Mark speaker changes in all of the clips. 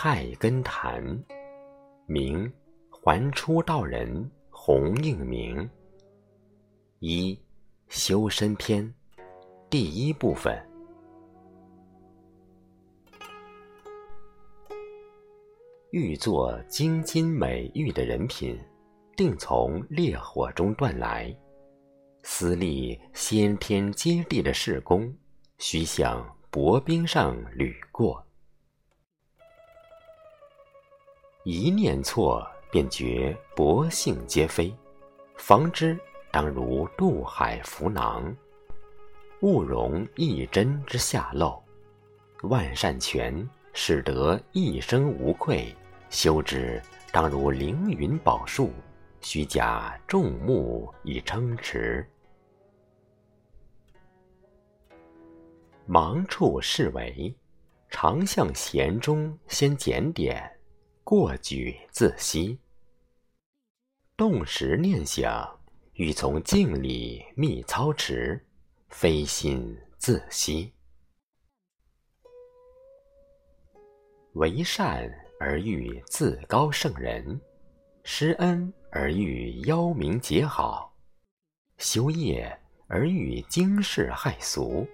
Speaker 1: 菜根谭，明还出道人洪应明。一修身篇第一部分。欲做精金美玉的人品，定从烈火中锻来。私立先天接地的事功，须向薄冰上履过。一念错，便觉薄幸皆非。防之，当如渡海浮囊，勿容一针之下漏。万善全，使得一生无愧。修之，当如凌云宝树，须假众目以撑持。忙处是为，常向闲中先检点。过举自息，动时念想，欲从静里觅操持，非心自息。为善而欲自高圣人，施恩而欲邀名结好，修业而欲惊世骇俗，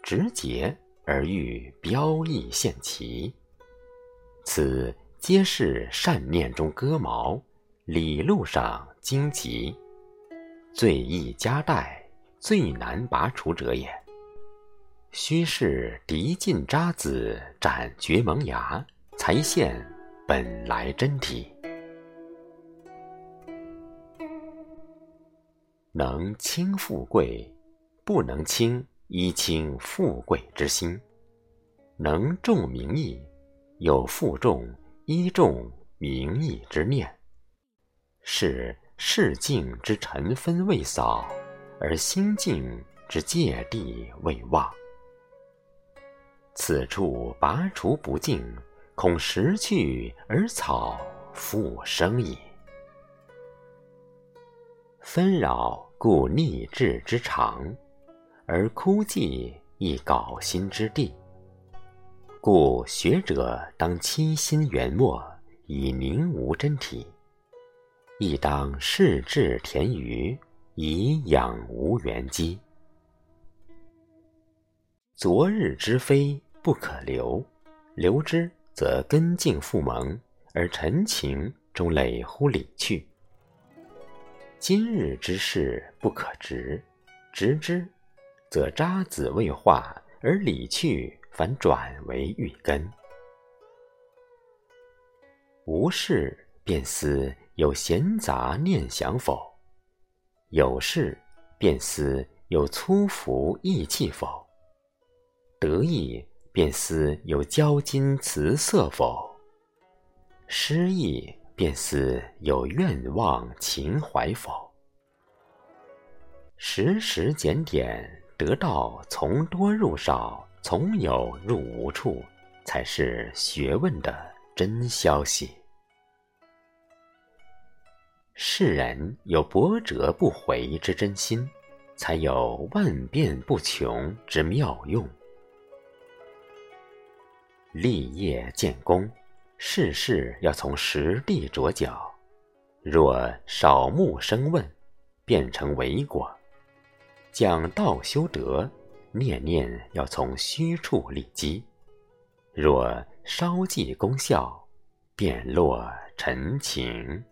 Speaker 1: 直节而欲标异现奇。此皆是善念中割毛，理路上荆棘，最易夹带，最难拔除者也。须是涤尽渣滓，斩绝萌芽，才现本来真体。能轻富贵，不能轻一轻富贵之心；能重名义。有负重依重名义之念，是世境之尘分未扫，而心境之芥蒂未忘。此处拔除不净，恐时去而草复生矣。纷扰故逆志之长，而枯寂亦槁心之地。故学者当亲心圆墨，以明无真体；亦当视志田鱼，以养无缘基。昨日之非不可留，留之则根茎复萌，而陈情终累乎理去。今日之事不可直，直之则渣滓未化，而理去。反转为欲根，无事便思有闲杂念想否？有事便思有粗浮意气否？得意便思有骄矜辞色否？失意便思有愿望情怀否？时时检点，得道从多入少。从有入无处，才是学问的真消息。世人有博折不回之真心，才有万变不穷之妙用。立业建功，事事要从实地着脚。若少目生问，变成为果。讲道修德。念念要从虚处立基，若稍记功效，便落尘情。